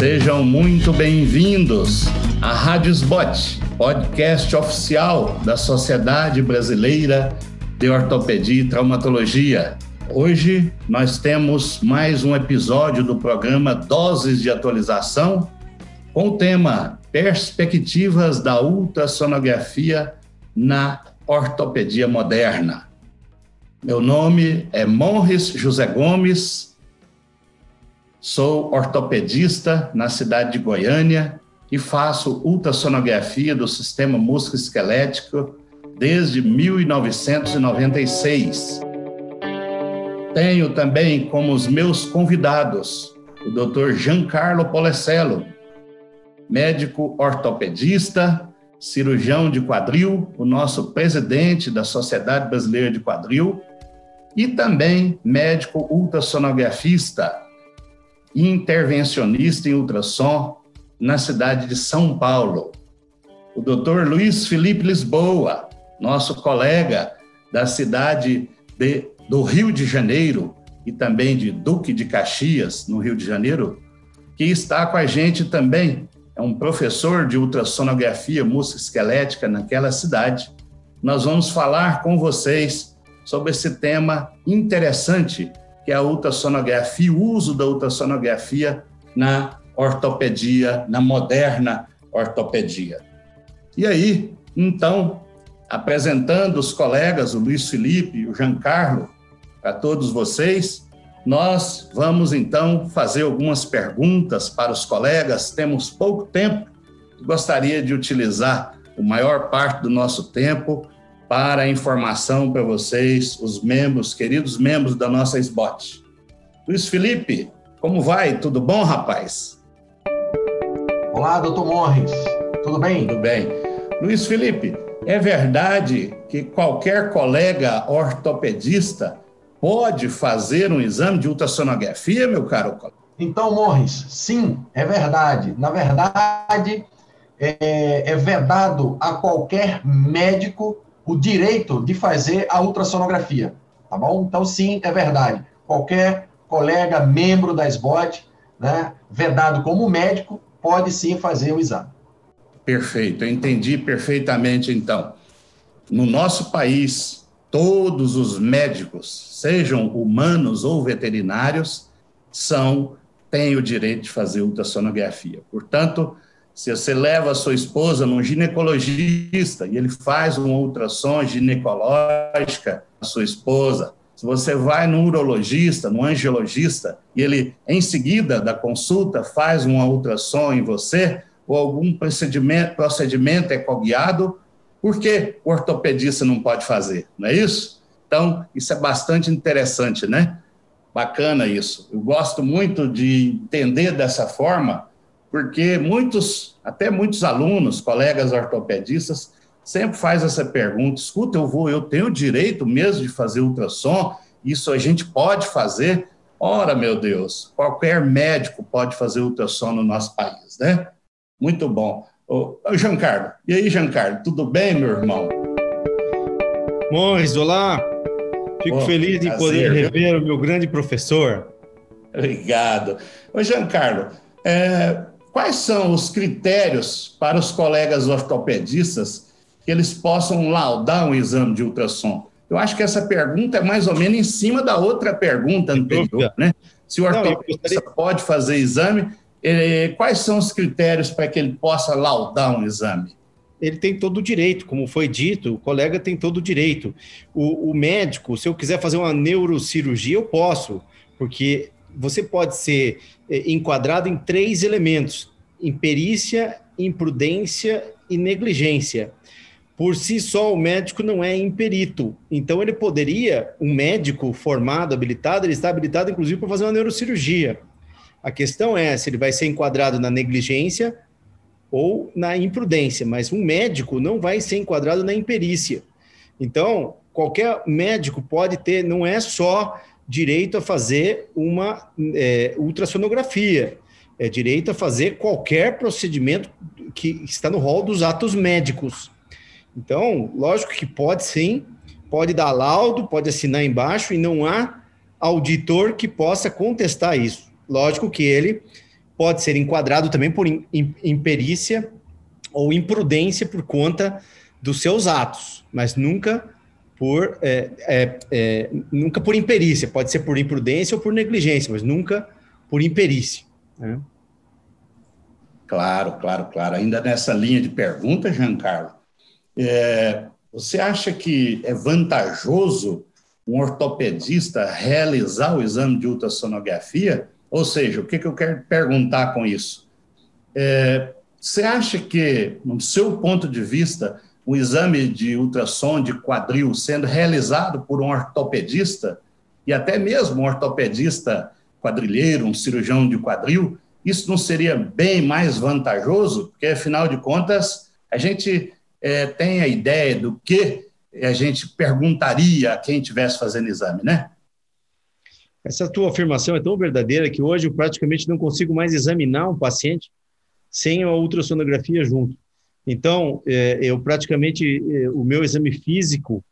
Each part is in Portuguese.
Sejam muito bem-vindos à Rádio Sbot, podcast oficial da Sociedade Brasileira de Ortopedia e Traumatologia. Hoje nós temos mais um episódio do programa Doses de Atualização com o tema Perspectivas da ultrassonografia na ortopedia moderna. Meu nome é Morris José Gomes, sou ortopedista na cidade de Goiânia e faço ultrassonografia do sistema músculo-esquelético desde 1996. Tenho também como os meus convidados o Dr. Giancarlo Polecello, médico ortopedista, cirurgião de quadril, o nosso presidente da Sociedade Brasileira de Quadril, e também médico ultrassonografista intervencionista em ultrassom na cidade de São Paulo. O Dr. Luiz Felipe Lisboa, nosso colega da cidade de, do Rio de Janeiro e também de Duque de Caxias, no Rio de Janeiro, que está com a gente também é um professor de ultrassonografia musculoesquelética naquela cidade. Nós vamos falar com vocês sobre esse tema interessante que é a ultrassonografia, o uso da ultrassonografia na ortopedia, na moderna ortopedia. E aí, então, apresentando os colegas, o Luiz Felipe e o Giancarlo, para todos vocês, nós vamos então fazer algumas perguntas para os colegas. Temos pouco tempo, gostaria de utilizar o maior parte do nosso tempo para a informação para vocês, os membros, queridos membros da nossa SBOT. Luiz Felipe, como vai? Tudo bom, rapaz? Olá, doutor Morris. Tudo bem? Tudo bem. Luiz Felipe, é verdade que qualquer colega ortopedista pode fazer um exame de ultrassonografia, meu caro colega? Então, Morris, sim, é verdade. Na verdade, é, é vedado a qualquer médico o direito de fazer a ultrassonografia, tá bom? Então, sim, é verdade. Qualquer colega, membro da SBOT, né, vedado como médico, pode sim fazer o exame. Perfeito, eu entendi perfeitamente então. No nosso país, todos os médicos, sejam humanos ou veterinários, são têm o direito de fazer ultrassonografia. Portanto, se você leva a sua esposa num ginecologista e ele faz uma ultrassom ginecológica a sua esposa, se você vai no urologista, no angiologista, e ele, em seguida da consulta, faz uma ultrassom em você, ou algum procedimento, procedimento ecoguiado, por que o ortopedista não pode fazer? Não é isso? Então, isso é bastante interessante, né? Bacana isso. Eu gosto muito de entender dessa forma, porque muitos, até muitos alunos, colegas ortopedistas, sempre faz essa pergunta: escuta, eu vou, eu tenho o direito mesmo de fazer ultrassom? Isso a gente pode fazer? Ora, meu Deus, qualquer médico pode fazer ultrassom no nosso país, né? Muito bom. Ô, Giancarlo, e aí, Giancarlo, tudo bem, meu irmão? Morris, olá. Fico oh, feliz de poder rever o meu grande professor. Obrigado. Ô, Giancarlo, é, quais são os critérios para os colegas ortopedistas que eles possam laudar um exame de ultrassom? Eu acho que essa pergunta é mais ou menos em cima da outra pergunta anterior, né? Se o ortopedista Não, gostaria... pode fazer exame, é, quais são os critérios para que ele possa laudar um exame? Ele tem todo o direito, como foi dito, o colega tem todo o direito. O, o médico, se eu quiser fazer uma neurocirurgia, eu posso, porque você pode ser é, enquadrado em três elementos: imperícia, imprudência e negligência. Por si só, o médico não é imperito. Então, ele poderia, um médico formado, habilitado, ele está habilitado, inclusive, para fazer uma neurocirurgia. A questão é se ele vai ser enquadrado na negligência ou na imprudência, mas um médico não vai ser enquadrado na imperícia. Então, qualquer médico pode ter, não é só direito a fazer uma é, ultrassonografia, é direito a fazer qualquer procedimento que está no rol dos atos médicos. Então, lógico que pode sim, pode dar laudo, pode assinar embaixo e não há auditor que possa contestar isso. Lógico que ele pode ser enquadrado também por imperícia ou imprudência por conta dos seus atos, mas nunca por é, é, é, nunca por imperícia. Pode ser por imprudência ou por negligência, mas nunca por imperícia. Né? Claro, claro, claro. Ainda nessa linha de pergunta, Giancarlo, é, você acha que é vantajoso um ortopedista realizar o exame de ultrassonografia? Ou seja, o que, que eu quero perguntar com isso? É, você acha que, no seu ponto de vista, o exame de ultrassom de quadril sendo realizado por um ortopedista, e até mesmo um ortopedista quadrilheiro, um cirurgião de quadril, isso não seria bem mais vantajoso? Porque, afinal de contas, a gente é, tem a ideia do que a gente perguntaria a quem estivesse fazendo exame, né? Essa tua afirmação é tão verdadeira que hoje eu praticamente não consigo mais examinar um paciente sem a ultrassonografia junto. Então, é, eu praticamente, é, o meu exame físico,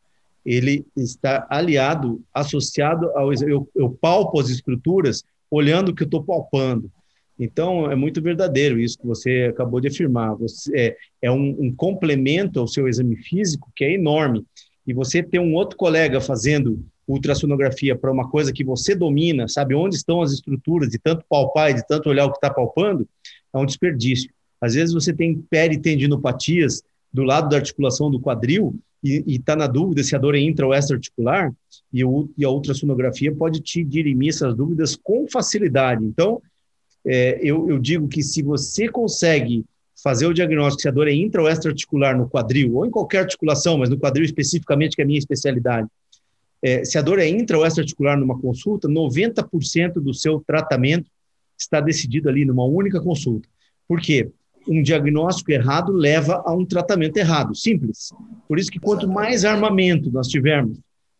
ele está aliado, associado ao... Eu, eu palpo as estruturas olhando o que eu estou palpando. Então, é muito verdadeiro isso que você acabou de afirmar. Você, é, é um, um, complemento ao seu exame físico que é enorme. E você ter um outro colega fazendo ultrassonografia para uma coisa que você domina, sabe onde estão as estruturas, de tanto palpar e de tanto olhar o que está palpando, é um desperdício. Às vezes você tem peritendinopatias do lado da articulação do quadril e está na dúvida se a dor é intra ou extra-articular, e, e a ultrassonografia pode te dirimir essas dúvidas com facilidade. Então, é, eu, eu, digo que se você consegue fazer o diagnóstico se a dor é intra ou extra-articular no quadril, ou em qualquer articulação, mas no quadril especificamente, que é a minha especialidade, é, se a dor é intra ou extra-articular numa consulta, 90% do seu tratamento está decidido ali numa única consulta. Por quê? Um diagnóstico errado leva a um tratamento errado, simples. Por isso que quanto mais armamento nós tivermos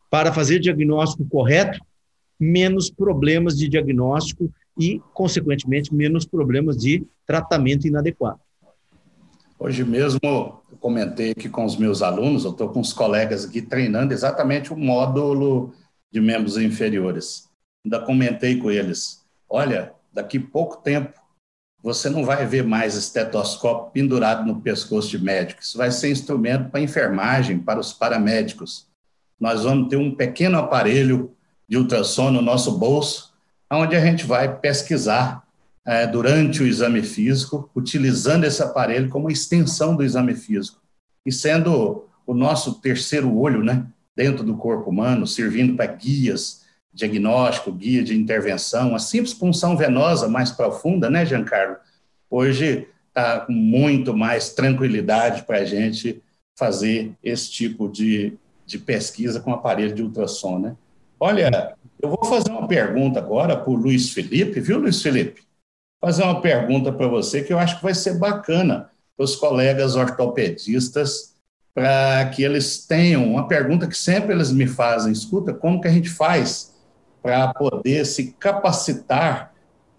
para fazer diagnóstico correto, menos problemas de diagnóstico e, consequentemente, menos problemas de tratamento inadequado. Hoje mesmo eu comentei aqui com os meus alunos, eu estou com os colegas aqui treinando exatamente o módulo de membros inferiores. Ainda comentei com eles: olha, daqui pouco tempo você não vai ver mais estetoscópio pendurado no pescoço de médico. Isso vai ser instrumento para enfermagem, para os paramédicos. Nós vamos ter um pequeno aparelho de ultrassom no nosso bolso onde a gente vai pesquisar é, durante o exame físico, utilizando esse aparelho como extensão do exame físico e sendo o nosso terceiro olho, né, dentro do corpo humano, servindo para guias, diagnóstico, guia de intervenção, a simples punção venosa mais profunda, né, Giancarlo? Hoje está com muito mais tranquilidade para a gente fazer esse tipo de, de pesquisa com aparelho de ultrassom, né? Olha, eu vou fazer uma pergunta agora para o Luiz Felipe, viu, Luiz Felipe? Fazer uma pergunta para você que eu acho que vai ser bacana para os colegas ortopedistas, para que eles tenham uma pergunta que sempre eles me fazem: escuta, como que a gente faz para poder se capacitar?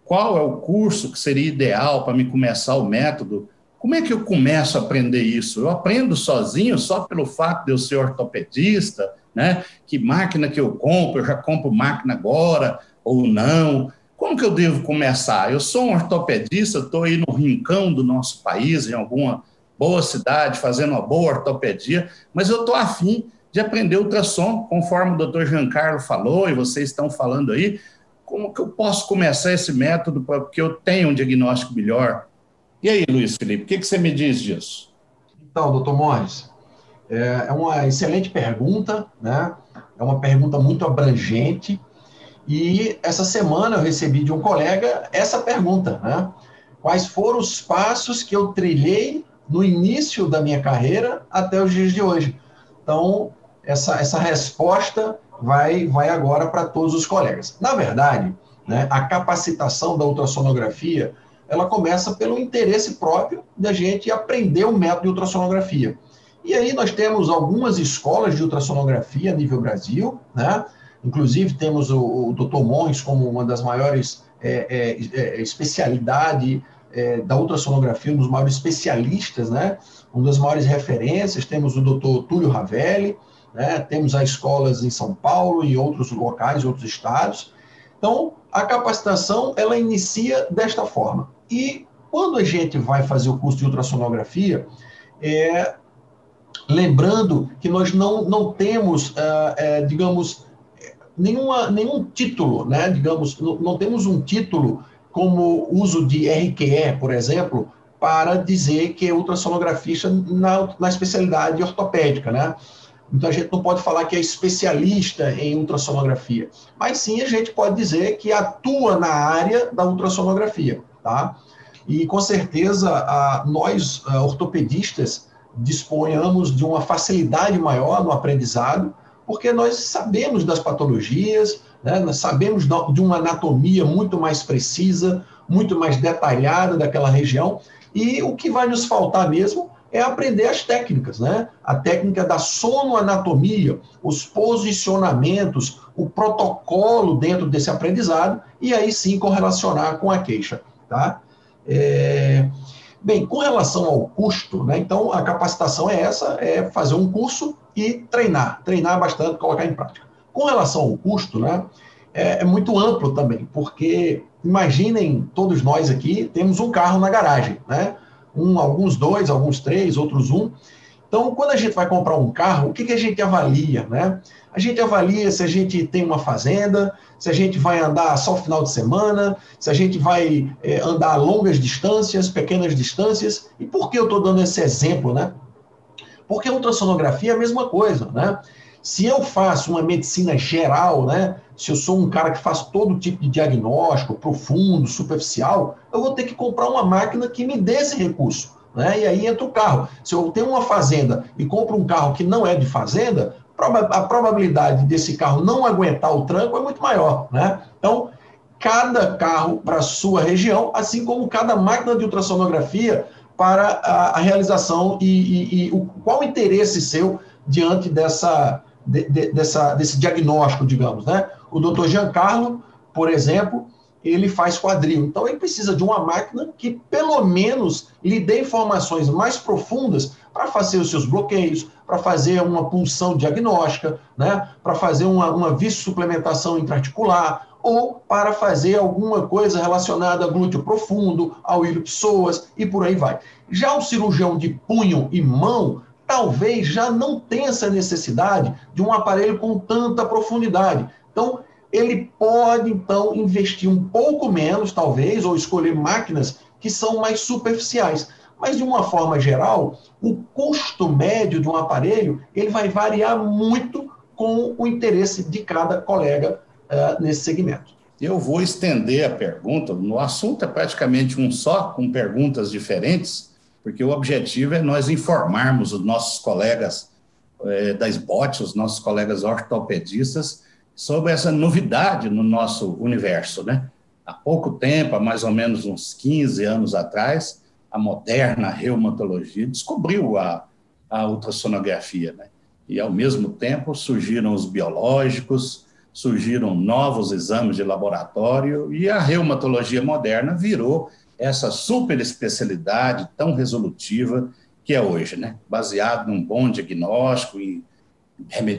Qual é o curso que seria ideal para me começar o método? Como é que eu começo a aprender isso? Eu aprendo sozinho só pelo fato de eu ser ortopedista? né? Que máquina que eu compro, eu já compro máquina agora ou não? Como que eu devo começar? Eu sou um ortopedista, estou aí no rincão do nosso país, em alguma boa cidade, fazendo uma boa ortopedia, mas eu estou afim de aprender ultrassom, conforme o doutor Giancarlo falou e vocês estão falando aí. Como que eu posso começar esse método para que eu tenha um diagnóstico melhor? E aí, Luiz Felipe, o que, que você me diz disso? Então, doutor Morris, é, é uma excelente pergunta, né? É uma pergunta muito abrangente. E essa semana eu recebi de um colega essa pergunta, né? Quais foram os passos que eu trilhei no início da minha carreira até os dias de hoje? Então, essa, essa resposta vai, vai agora para todos os colegas. Na verdade, né, a capacitação da ultrassonografia, ela começa pelo interesse próprio da gente aprender o método de ultrassonografia. E aí nós temos algumas escolas de ultrassonografia a nível Brasil, né? Inclusive temos o, o Dr. Mons como uma das maiores é, é, é, especialidade é, da ultrassonografia, um dos maiores especialistas, né? Uma das maiores referências. Temos o Dr. Túlio Ravelli, né? Temos as escolas em São Paulo e outros locais, outros estados. Então, a capacitação, ela inicia desta forma. E quando a gente vai fazer o curso de ultrassonografia, é, lembrando que nós não, não temos, é, é, digamos, nenhuma, nenhum título, né? digamos, não, não temos um título como uso de RQE, por exemplo, para dizer que é ultrassonografista na, na especialidade ortopédica, né? Então a gente não pode falar que é especialista em ultrassonografia, mas sim a gente pode dizer que atua na área da ultrassonografia, tá? E com certeza a, nós a, ortopedistas disponhamos de uma facilidade maior no aprendizado, porque nós sabemos das patologias, né? nós sabemos de uma anatomia muito mais precisa, muito mais detalhada daquela região, e o que vai nos faltar mesmo é aprender as técnicas, né? A técnica da sonoanatomia, os posicionamentos, o protocolo dentro desse aprendizado, e aí sim correlacionar com a queixa, tá? É... Bem, com relação ao custo, né? Então, a capacitação é essa, é fazer um curso e treinar, treinar bastante, colocar em prática. Com relação ao custo, né? É, é muito amplo também, porque imaginem todos nós aqui temos um carro na garagem, né? Um, alguns dois, alguns três, outros um. Então, quando a gente vai comprar um carro, o que, que a gente avalia, né? A gente avalia se a gente tem uma fazenda, se a gente vai andar só final de semana, se a gente vai é, andar longas distâncias, pequenas distâncias. E por que eu estou dando esse exemplo, né? Porque a ultrassonografia é a mesma coisa, né? Se eu faço uma medicina geral, né? Se eu sou um cara que faz todo tipo de diagnóstico, profundo, superficial, eu vou ter que comprar uma máquina que me dê esse recurso. Né? E aí entra o carro. Se eu tenho uma fazenda e compro um carro que não é de fazenda, a probabilidade desse carro não aguentar o tranco é muito maior. Né? Então, cada carro para a sua região, assim como cada máquina de ultrassonografia para a, a realização e, e, e o, qual o interesse seu diante dessa, de, de, dessa, desse diagnóstico, digamos, né? O doutor Giancarlo, por exemplo, ele faz quadril. Então, ele precisa de uma máquina que, pelo menos, lhe dê informações mais profundas para fazer os seus bloqueios, para fazer uma punção diagnóstica, né? para fazer uma, uma suplementação intraarticular, ou para fazer alguma coisa relacionada a glúteo profundo, ao ilho psoas e por aí vai. Já o cirurgião de punho e mão talvez já não tenha essa necessidade de um aparelho com tanta profundidade. Então, ele pode, então, investir um pouco menos, talvez, ou escolher máquinas que são mais superficiais. Mas, de uma forma geral, o custo médio de um aparelho ele vai variar muito com o interesse de cada colega uh, nesse segmento. Eu vou estender a pergunta, no assunto é praticamente um só, com perguntas diferentes, porque o objetivo é nós informarmos os nossos colegas é, da SBOT, os nossos colegas ortopedistas, sobre essa novidade no nosso universo, né? Há pouco tempo, há mais ou menos uns 15 anos atrás, a moderna reumatologia descobriu a, a ultrassonografia, né? E, ao mesmo tempo, surgiram os biológicos, surgiram novos exames de laboratório e a reumatologia moderna virou essa super especialidade tão resolutiva que é hoje, né? Baseado num bom diagnóstico e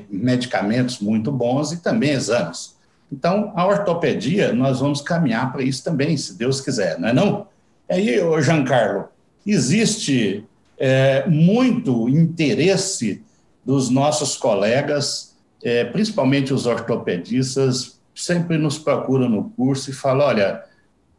medicamentos muito bons e também exames. Então, a ortopedia, nós vamos caminhar para isso também, se Deus quiser, não é não? Aí, Giancarlo, existe é, muito interesse dos nossos colegas, é, principalmente os ortopedistas, sempre nos procuram no curso e falam, olha,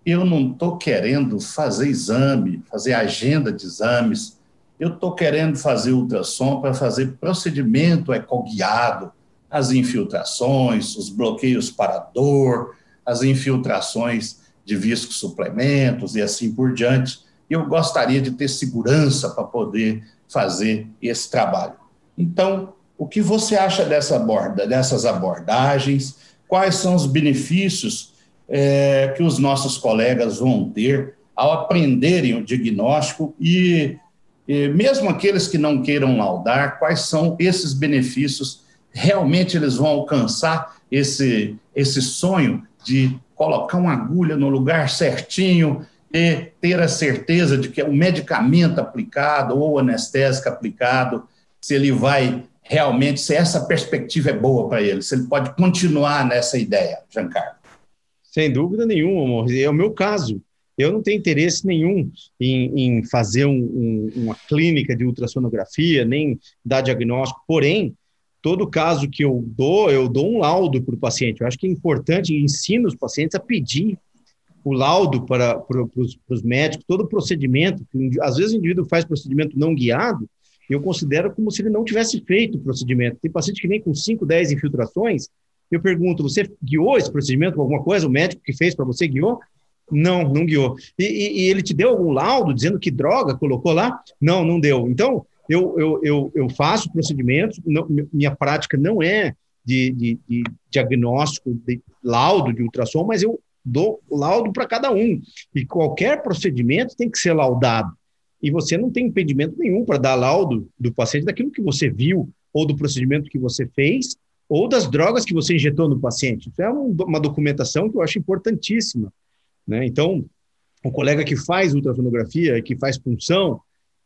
eu não estou querendo fazer exame, fazer agenda de exames, eu estou querendo fazer ultrassom para fazer procedimento ecoguiado, as infiltrações, os bloqueios para dor, as infiltrações de visco suplementos e assim por diante. Eu gostaria de ter segurança para poder fazer esse trabalho. Então, o que você acha dessa aborda, dessas abordagens? Quais são os benefícios é, que os nossos colegas vão ter ao aprenderem o diagnóstico e, mesmo aqueles que não queiram laudar, quais são esses benefícios, realmente eles vão alcançar esse, esse sonho de colocar uma agulha no lugar certinho e ter a certeza de que é o medicamento aplicado ou anestésico aplicado, se ele vai realmente, se essa perspectiva é boa para ele, se ele pode continuar nessa ideia, Giancarlo. Sem dúvida nenhuma, é o meu caso. Eu não tenho interesse nenhum em, em fazer um, um, uma clínica de ultrassonografia, nem dar diagnóstico. Porém, todo caso que eu dou, eu dou um laudo para o paciente. Eu acho que é importante, ensino os pacientes a pedir o laudo para, os médicos, todo procedimento. Às vezes o indivíduo faz procedimento não guiado, eu considero como se ele não tivesse feito o procedimento. Tem paciente que vem com 5, 10 infiltrações, eu pergunto, você guiou esse procedimento com alguma coisa? O médico que fez para você guiou? Não, não guiou. E, e, e, ele te deu algum laudo dizendo que droga colocou lá? Não, não deu. Então, eu, eu, eu, eu faço procedimentos, não, minha prática não é de, de, de diagnóstico, de laudo de ultrassom, mas eu dou laudo para cada um. E qualquer procedimento tem que ser laudado. E você não tem impedimento nenhum para dar laudo do paciente daquilo que você viu, ou do procedimento que você fez, ou das drogas que você injetou no paciente. Isso é uma documentação que eu acho importantíssima. Né? Então, o colega que faz ultrassonografia, que faz punção,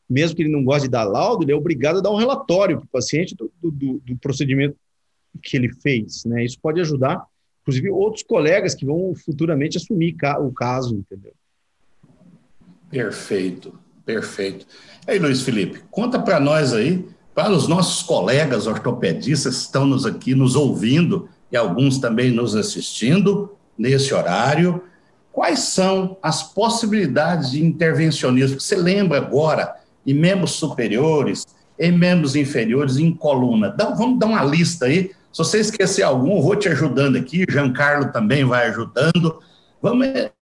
mesmo que ele não goste de dar laudo, ele é obrigado a dar um relatório para o paciente do, do, do, procedimento que ele fez. Né? Isso pode ajudar, inclusive, outros colegas que vão futuramente assumir o caso, entendeu? Perfeito, perfeito. E aí, Luiz Felipe, conta para nós aí, para os nossos colegas ortopedistas que estão nos aqui nos ouvindo e alguns também nos assistindo nesse horário, quais são as possibilidades de intervencionismo? Você lembra agora em membros superiores, em membros inferiores, em coluna. Dá, vamos dar uma lista aí. Se você esquecer algum, eu vou te ajudando aqui, Giancarlo também vai ajudando. Vamos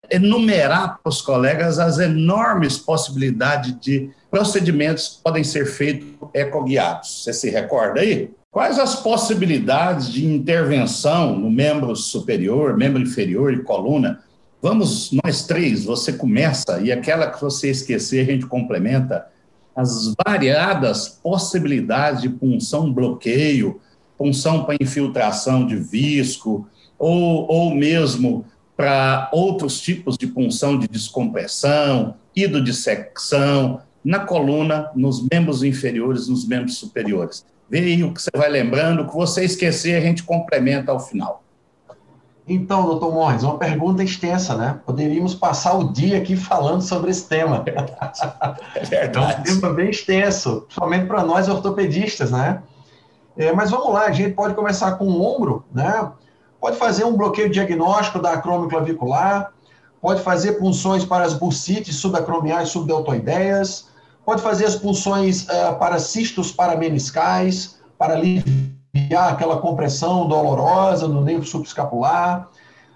enumerar para os colegas as enormes possibilidades de procedimentos que podem ser feitos ecoguiados. Você se recorda aí? Quais as possibilidades de intervenção no membro superior, membro inferior e coluna? Vamos, nós três, você começa e aquela que você esquecer, a gente complementa as variadas possibilidades de punção bloqueio, punção para infiltração de visco, ou, ou mesmo para outros tipos de punção de descompressão, hidrodissecção, na coluna, nos membros inferiores, nos membros superiores. Vê aí o que você vai lembrando, o que você esquecer, a gente complementa ao final. Então, doutor Morris, uma pergunta extensa, né? Poderíamos passar o dia aqui falando sobre esse tema. É verdade. É um tema bem extenso, principalmente para nós ortopedistas, né? É, mas vamos lá, a gente pode começar com o ombro, né? Pode fazer um bloqueio diagnóstico da acromioclavicular, pode fazer punções para as bursites subacromiais subdeltoideias, pode fazer as punções uh, para cistos parameniscais, para aliviar aquela compressão dolorosa no nervo subescapular.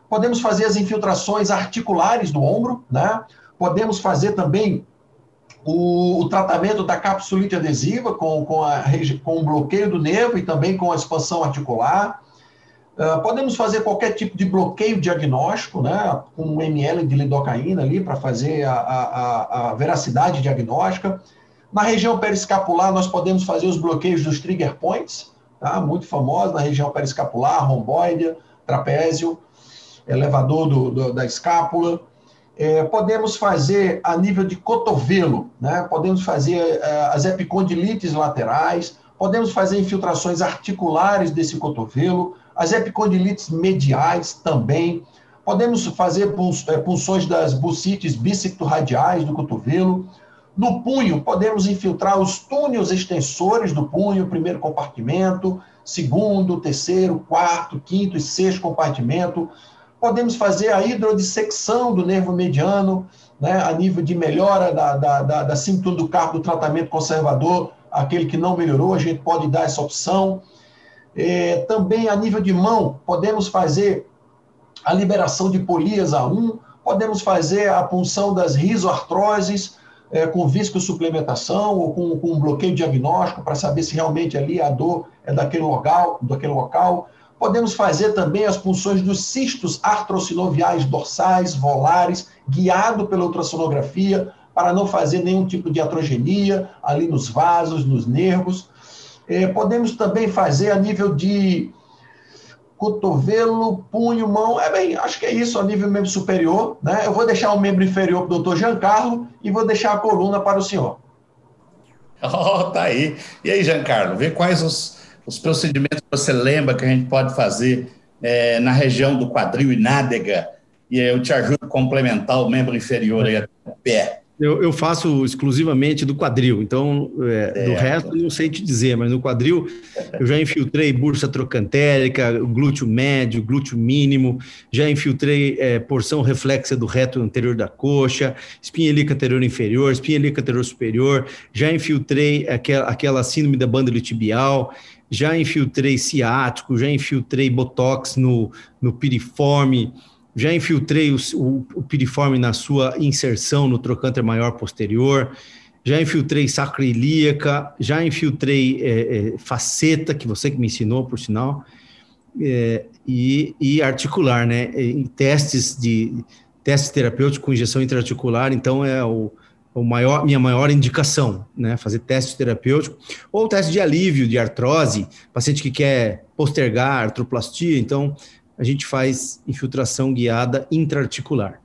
Podemos fazer as infiltrações articulares do ombro, né? Podemos fazer também o, o tratamento da capsulite adesiva com, com, a, com o bloqueio do nervo e também com a expansão articular. Uh, podemos fazer qualquer tipo de bloqueio diagnóstico, né, com um ml de lidocaína ali para fazer a, a, a, veracidade diagnóstica. Na região periscapular, nós podemos fazer os bloqueios dos trigger points, tá? muito famosos na região periscapular, romboide, trapézio, elevador do, do, da escápula. É, podemos fazer a nível de cotovelo, né? podemos fazer é, as epicondilites laterais, podemos fazer infiltrações articulares desse cotovelo, as epicondilites mediais também, podemos fazer é, punções das bucites bícepto-radiais do cotovelo, no punho, podemos infiltrar os túneos extensores do punho, primeiro compartimento, segundo, terceiro, quarto, quinto e sexto compartimento. Podemos fazer a hidrodissecção do nervo mediano, né, a nível de melhora da, da, da, da do carro do tratamento conservador, aquele que não melhorou, a gente pode dar essa opção. É, também a nível de mão, podemos fazer a liberação de polias A1, podemos fazer a punção das risoartroses, é, com viscosuplementação ou com, com um bloqueio diagnóstico para saber se realmente ali a dor é daquele local, daquele local. Podemos fazer também as punções dos cistos artrocinoviais dorsais, volares, guiado pela ultrassonografia, para não fazer nenhum tipo de atrogenia ali nos vasos, nos nervos. É, podemos também fazer a nível de cotovelo, punho, mão. É bem, acho que é isso a nível membro superior. Né? Eu vou deixar o membro inferior para o doutor Giancarlo e vou deixar a coluna para o senhor. Oh, tá aí. E aí, Giancarlo, vê quais os, os procedimentos que você lembra que a gente pode fazer é, na região do quadril e nádega, e eu te ajudo a complementar o membro inferior aí até o pé. Eu, eu, faço exclusivamente do quadril, então é, é, do resto não sei te dizer, mas no quadril eu já infiltrei bursa trocantérica, glúteo médio, glúteo mínimo, já infiltrei é, porção reflexa do reto anterior da coxa, espinha ilíaca anterior inferior, espinha ilíaca anterior superior, já infiltrei aquela, aquela síndrome da banda tibial, já infiltrei ciático, já infiltrei botox no, no piriforme, já infiltrei o, o, o piriforme na sua inserção no trocânter maior posterior, já infiltrei sacroilíaca, já infiltrei é, é, faceta, que você que me ensinou, por sinal, é, e, e, articular, né? Em testes de testes terapêuticos com injeção intraarticular, então é o, o maior, minha maior indicação, né? Fazer teste terapêutico ou teste de alívio de artrose, paciente que quer postergar artroplastia, então a gente faz infiltração guiada intraarticular.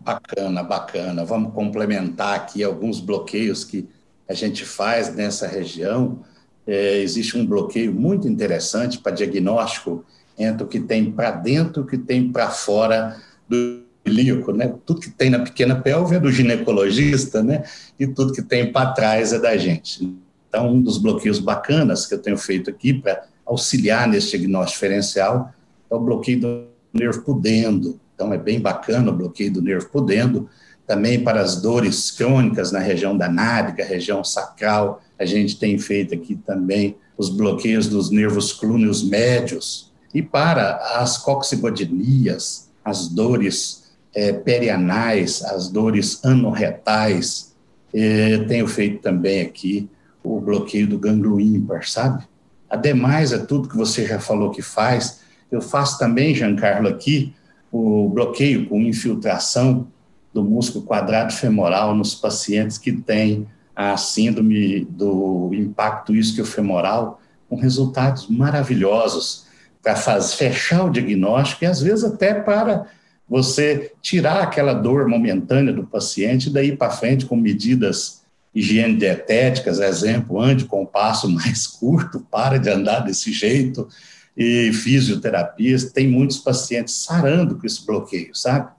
Bacana, bacana. Vamos complementar aqui alguns bloqueios que a gente faz nessa região. É, existe um bloqueio muito interessante para diagnóstico entre o que tem para dentro e o que tem para fora do ilíaco, né? Tudo que tem na pequena pelve é do ginecologista, né? E tudo que tem para trás é da gente. Então, um dos bloqueios bacanas que eu tenho feito aqui para auxiliar nesse diagnóstico diferencial é o bloqueio do nervo pudendo. Então, é bem bacana o bloqueio do nervo pudendo. Também para as dores crônicas na região da nádega, região sacral, a gente tem feito aqui também os bloqueios dos nervos clúneos médios. E para as coxibodinias, as dores é, perianais, as dores anorretais, é, tenho feito também aqui o bloqueio do gânglio ímpar, sabe? Ademais, é tudo que você já falou que faz. Eu faço também, Giancarlo, aqui, o bloqueio com infiltração do músculo quadrado femoral nos pacientes que têm a síndrome do impacto isquiofemoral, com resultados maravilhosos para fechar o diagnóstico e às vezes até para você tirar aquela dor momentânea do paciente e daí para frente com medidas higiene dietéticas, exemplo, ande com o passo mais curto, para de andar desse jeito, e fisioterapias, tem muitos pacientes sarando com esse bloqueio, sabe?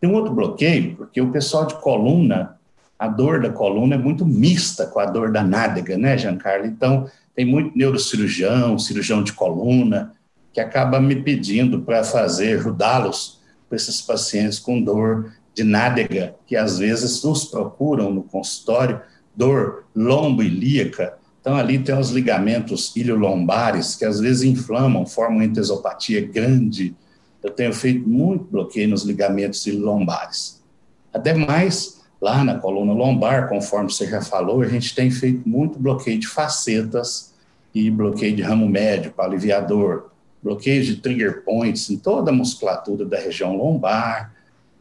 Tem um outro bloqueio, porque o pessoal de coluna, a dor da coluna é muito mista com a dor da nádega, né, Giancarlo? Então, tem muito neurocirurgião, cirurgião de coluna, que acaba me pedindo para fazer, ajudá-los para esses pacientes com dor de nádega, que às vezes nos procuram no consultório, dor lombo-ilíaca. Então, ali tem os ligamentos iliolombares, que às vezes inflamam, formam entesopatia grande. Eu tenho feito muito bloqueio nos ligamentos iliolombares. Ademais, lá na coluna lombar, conforme você já falou, a gente tem feito muito bloqueio de facetas e bloqueio de ramo médio para aliviador, bloqueio de trigger points em toda a musculatura da região lombar,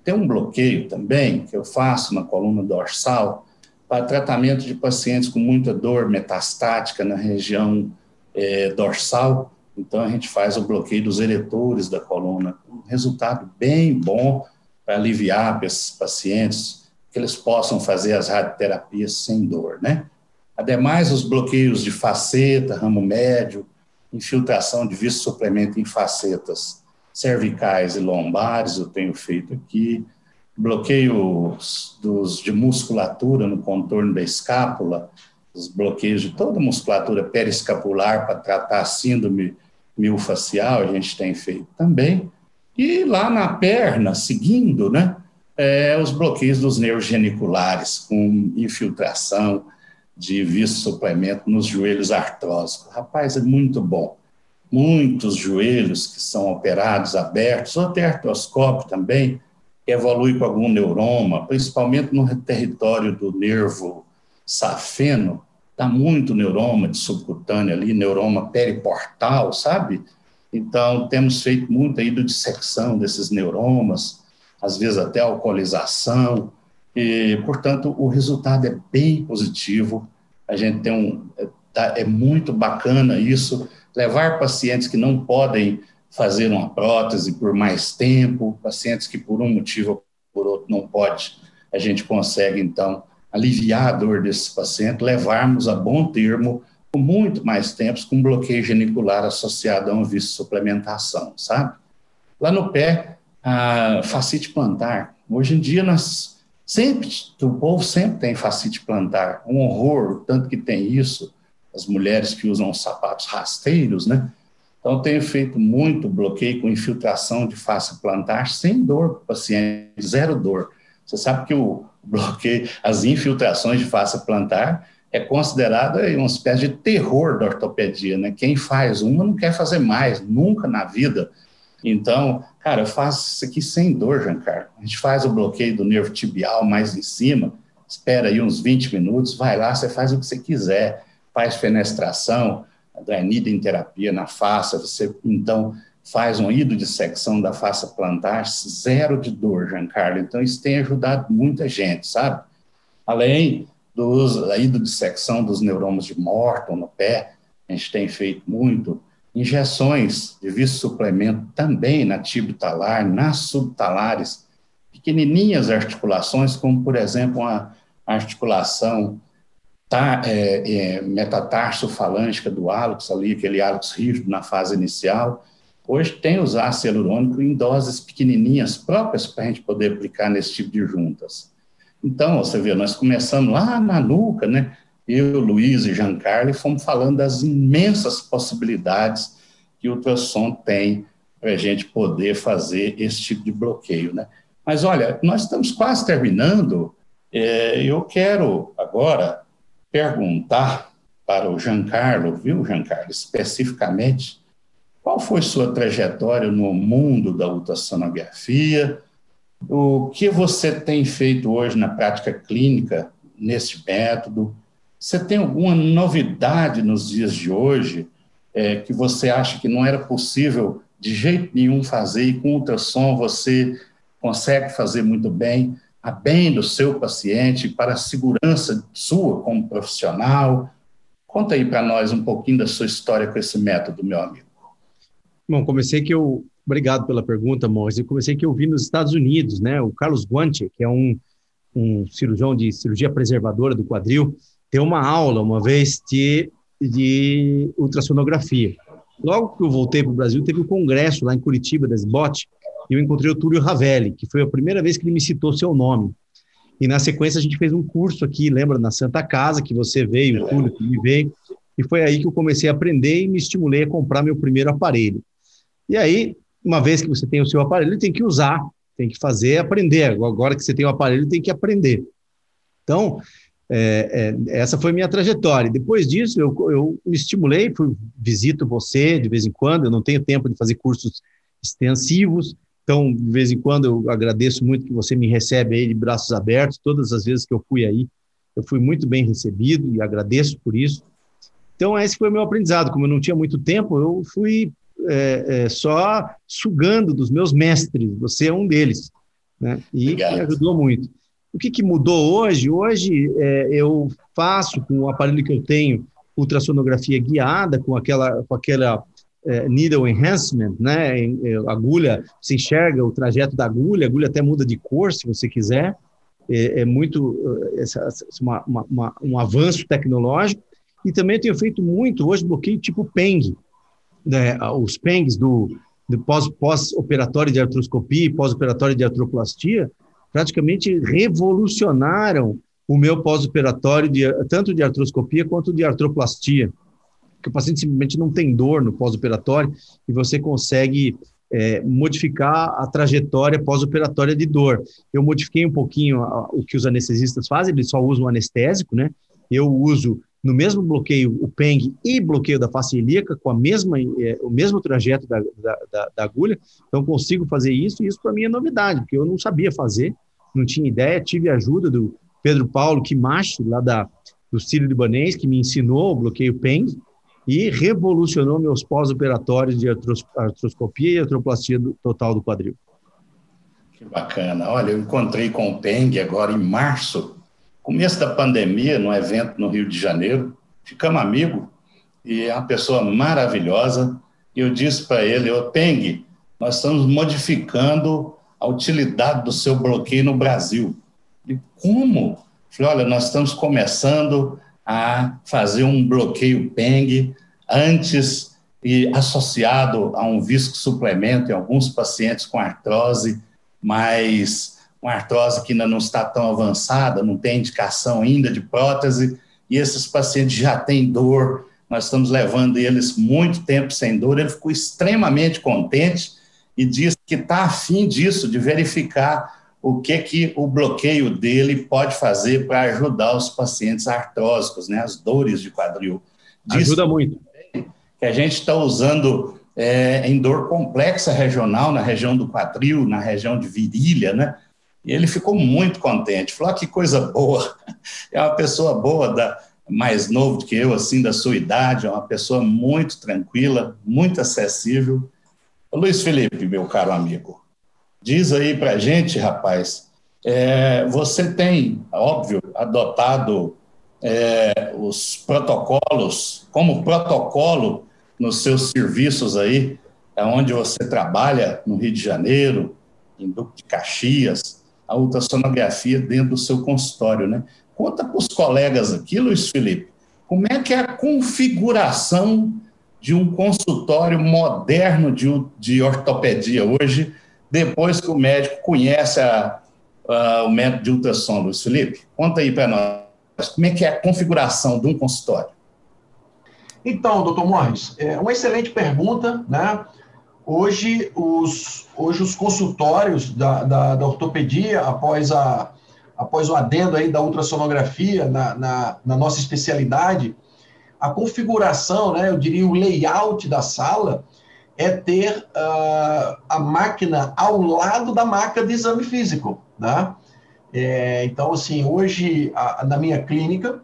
tem um bloqueio também que eu faço na coluna dorsal para tratamento de pacientes com muita dor metastática na região é, dorsal. Então, a gente faz o bloqueio dos eletores da coluna. Um resultado bem bom para aliviar esses pacientes, que eles possam fazer as radioterapias sem dor, né? Ademais, os bloqueios de faceta, ramo médio, infiltração de visto suplemento em facetas cervicais e lombares, eu tenho feito aqui, bloqueios dos, de musculatura no contorno da escápula, os bloqueios de toda a musculatura periscapular para tratar síndrome miofascial, a gente tem feito também. E lá na perna, seguindo, né, é, os bloqueios dos nervos geniculares, com infiltração de visto suplemento nos joelhos artrósicos. Rapaz, é muito bom muitos joelhos que são operados abertos, ou até artroscópio também, evolui com algum neuroma, principalmente no território do nervo safeno, está muito neuroma de subcutâneo ali, neuroma periportal, sabe? Então, temos feito muito aí do dissecção desses neuromas, às vezes até alcoolização, e, portanto, o resultado é bem positivo. A gente tem um. É, tá, é muito bacana isso levar pacientes que não podem fazer uma prótese por mais tempo, pacientes que por um motivo ou por outro não pode, a gente consegue então aliviar a dor desse paciente, levarmos a bom termo com muito mais tempo com bloqueio genicular associado a um vício suplementação, sabe? Lá no pé, a facite plantar. Hoje em dia, nós sempre, o povo sempre tem facite plantar. Um horror, tanto que tem isso, as mulheres que usam sapatos rasteiros, né? Então, tenho feito muito bloqueio com infiltração de face plantar sem dor para o paciente, zero dor. Você sabe que o bloqueio, as infiltrações de face plantar é considerada uma espécie de terror da ortopedia, né? Quem faz uma não quer fazer mais, nunca na vida. Então, cara, eu faço isso aqui sem dor, Giancarlo. A gente faz o bloqueio do nervo tibial mais em cima, espera aí uns 20 minutos, vai lá, você faz o que você quiser, faz fenestração, adrenida em terapia na face, você então faz um ido de secção da face plantar, zero de dor, Giancarlo. Então, isso tem ajudado muita gente, sabe? Além do ido de secção dos neurônios de Morton no pé, a gente tem feito muito. Injeções de visto suplemento também na tibio-talar, nas subtalares, pequenininhas articulações, como, por exemplo, a articulação tá, é, é, do hálux, ali, aquele hálux rígido na fase inicial. Hoje tem os ácido hialurônico em doses pequenininhas próprias para a gente poder aplicar nesse tipo de juntas. Então, você vê, nós começamos lá na nuca, né? Eu, Luiz e Giancarlo, fomos falando das imensas possibilidades que o ultrassom tem para a gente poder fazer esse tipo de bloqueio, né? Mas olha, nós estamos quase terminando. É, eu quero agora perguntar para o Giancarlo, viu, Giancarlo, especificamente, qual foi sua trajetória no mundo da ultrassonografia? O que você tem feito hoje na prática clínica nesse método? Você tem alguma novidade nos dias de hoje é, que você acha que não era possível de jeito nenhum fazer e com ultrassom você consegue fazer muito bem, a bem do seu paciente, para a segurança sua como profissional? Conta aí para nós um pouquinho da sua história com esse método, meu amigo. Bom, comecei que eu Obrigado pela pergunta, Morris. Eu comecei aqui ouvindo nos Estados Unidos, né? O Carlos Guanche, que é um, um cirurgião de cirurgia preservadora do quadril, deu uma aula uma vez de, de ultrassonografia. Logo que eu voltei para o Brasil, teve um congresso lá em Curitiba, da SBOT, e eu encontrei o Túlio Ravelli, que foi a primeira vez que ele me citou seu nome. E na sequência a gente fez um curso aqui, lembra, na Santa Casa, que você veio, o Túlio que veio, e foi aí que eu comecei a aprender e me estimulei a comprar meu primeiro aparelho. E aí, uma vez que você tem o seu aparelho, tem que usar, tem que fazer, aprender. Agora que você tem o aparelho, tem que aprender. Então, é, é, essa foi minha trajetória. Depois disso, eu, eu me estimulei, fui, visito você de vez em quando, eu não tenho tempo de fazer cursos extensivos, então, de vez em quando, eu agradeço muito que você me recebe aí de braços abertos, todas as vezes que eu fui aí, eu fui muito bem recebido e agradeço por isso. Então, esse foi o meu aprendizado. Como eu não tinha muito tempo, eu fui é, é, só sugando dos meus mestres, você é um deles, né? E me ajudou muito. O que, que mudou hoje? Hoje é, eu faço com o aparelho que eu tenho ultrassonografia guiada com aquela com aquela needle enhancement, né? É, agulha, você enxerga o trajeto da agulha, a agulha até muda de cor se você quiser. É, é muito essa, uma, uma, um avanço tecnológico. E também tenho feito muito hoje bloqueio tipo PENG, né, os PENGs do, do pós-operatório pós de artroscopia e pós-operatório de artroplastia praticamente revolucionaram o meu pós-operatório, tanto de artroscopia quanto de artroplastia. Que o paciente simplesmente não tem dor no pós-operatório e você consegue é, modificar a trajetória pós-operatória de dor. Eu modifiquei um pouquinho a, o que os anestesistas fazem, eles só usam anestésico, né? Eu uso no mesmo bloqueio o PENG e bloqueio da face ilíaca, com a mesma, é, o mesmo trajeto da, da, da, da, agulha, então consigo fazer isso, e isso para mim é novidade, porque eu não sabia fazer, não tinha ideia, tive a ajuda do Pedro Paulo Kimachi, lá da, do Círio Libanês, que me ensinou o bloqueio PENG, e revolucionou meus pós-operatórios de artros, artroscopia e artroplastia total do quadril. Que bacana. Olha, eu encontrei com o PENG agora em março, Começo da pandemia, num evento no Rio de Janeiro, ficamos amigos e é uma pessoa maravilhosa. E eu disse para ele, ô Peng, nós estamos modificando a utilidade do seu bloqueio no Brasil. E como? Falei, olha, nós estamos começando a fazer um bloqueio Peng antes e associado a um visco suplemento em alguns pacientes com artrose, mas uma artrose que ainda não está tão avançada, não tem indicação ainda de prótese, e esses pacientes já têm dor, nós estamos levando eles muito tempo sem dor, ele ficou extremamente contente e disse que está afim disso, de verificar o que, que o bloqueio dele pode fazer para ajudar os pacientes artrósicos, né, as dores de quadril. Ajuda muito. Que a gente está usando é, em dor complexa regional, na região do quadril, na região de virilha, né? E ele ficou muito contente, falou: ah, que coisa boa, é uma pessoa boa, da, mais novo do que eu, assim, da sua idade, é uma pessoa muito tranquila, muito acessível. Luiz Felipe, meu caro amigo, diz aí para gente, rapaz, é, você tem, óbvio, adotado é, os protocolos, como protocolo nos seus serviços aí, onde você trabalha no Rio de Janeiro, em Duque de Caxias, a ultrassonografia dentro do seu consultório, né? Conta para os colegas aqui, Luiz Felipe, como é que é a configuração de um consultório moderno de, de ortopedia hoje, depois que o médico conhece a, a, o método de ultrassom, Luiz Felipe? Conta aí para nós, como é que é a configuração de um consultório? Então, doutor Morris, é uma excelente pergunta, né? Hoje os, hoje os consultórios da, da, da ortopedia, após, a, após o adendo aí da ultrassonografia na, na, na nossa especialidade, a configuração, né, eu diria o layout da sala, é ter uh, a máquina ao lado da máquina de exame físico. Né? É, então, assim, hoje, a, na minha clínica,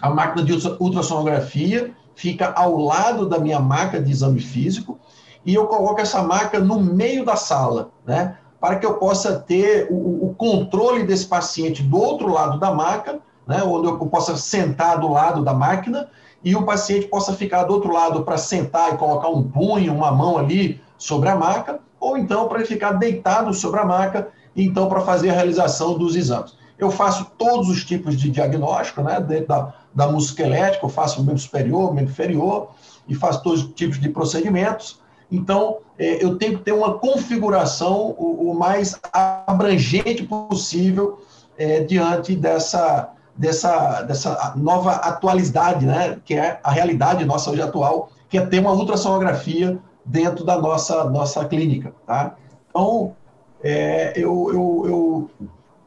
a máquina de ultrassonografia fica ao lado da minha máquina de exame físico e eu coloco essa máquina no meio da sala, né? Para que eu possa ter o, o controle desse paciente do outro lado da maca, né? Onde eu possa sentar do lado da máquina e o paciente possa ficar do outro lado para sentar e colocar um punho, uma mão ali sobre a maca, ou então para ele ficar deitado sobre a maca, então para fazer a realização dos exames. Eu faço todos os tipos de diagnóstico, né? Dentro da, da musculoesquelética, eu faço o membro superior, o membro inferior, e faço todos os tipos de procedimentos. Então, é, eu tenho que ter uma configuração o, mais abrangente possível é, diante dessa, dessa, dessa nova atualidade, né, que é a realidade nossa hoje atual, que é ter uma ultrassonografia dentro da nossa, nossa clínica. Tá? Então, é, eu, eu, eu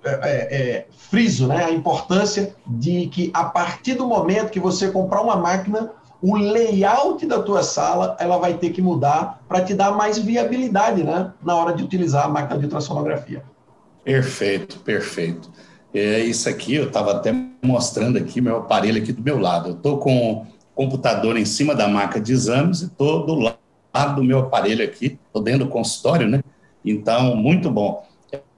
é, é, é, friso né, a importância de que, a partir do momento que você comprar uma máquina, o layout da tua sala ela vai ter que mudar para te dar mais viabilidade né, na hora de utilizar a máquina de ultrassonografia. Perfeito, perfeito. É isso aqui, eu estava até mostrando aqui meu aparelho aqui do meu lado. Eu estou com o computador em cima da máquina de exames e estou do lado do meu aparelho aqui, estou dentro do consultório, né? Então, muito bom.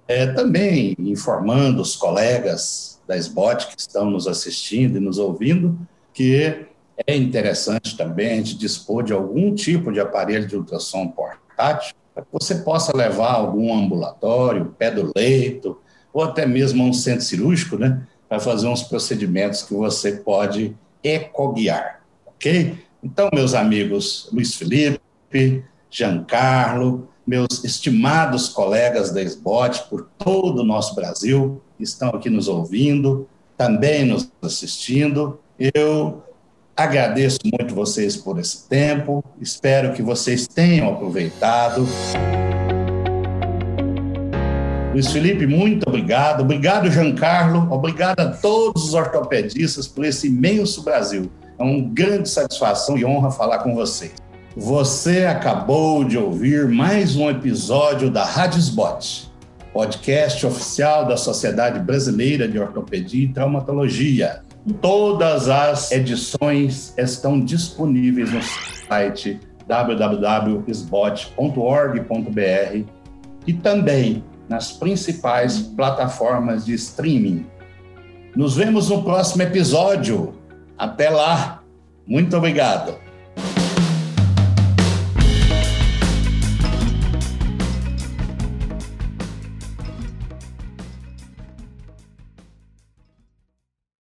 É, também informando os colegas da SBOT que estão nos assistindo e nos ouvindo que é interessante também a gente dispor de algum tipo de aparelho de ultrassom portátil para que você possa levar algum ambulatório, pé do leito, ou até mesmo a um centro cirúrgico, né, para fazer uns procedimentos que você pode ecoguiar, ok? Então, meus amigos Luiz Felipe, Giancarlo, meus estimados colegas da SBOT por todo o nosso Brasil, que estão aqui nos ouvindo, também nos assistindo, eu Agradeço muito vocês por esse tempo, espero que vocês tenham aproveitado. Luiz Felipe, muito obrigado. Obrigado, Giancarlo. Obrigado a todos os ortopedistas por esse imenso Brasil. É uma grande satisfação e honra falar com vocês. Você acabou de ouvir mais um episódio da Rádio Spot, podcast oficial da Sociedade Brasileira de Ortopedia e Traumatologia. Todas as edições estão disponíveis no site www.sbot.org.br e também nas principais plataformas de streaming. Nos vemos no próximo episódio. Até lá. Muito obrigado.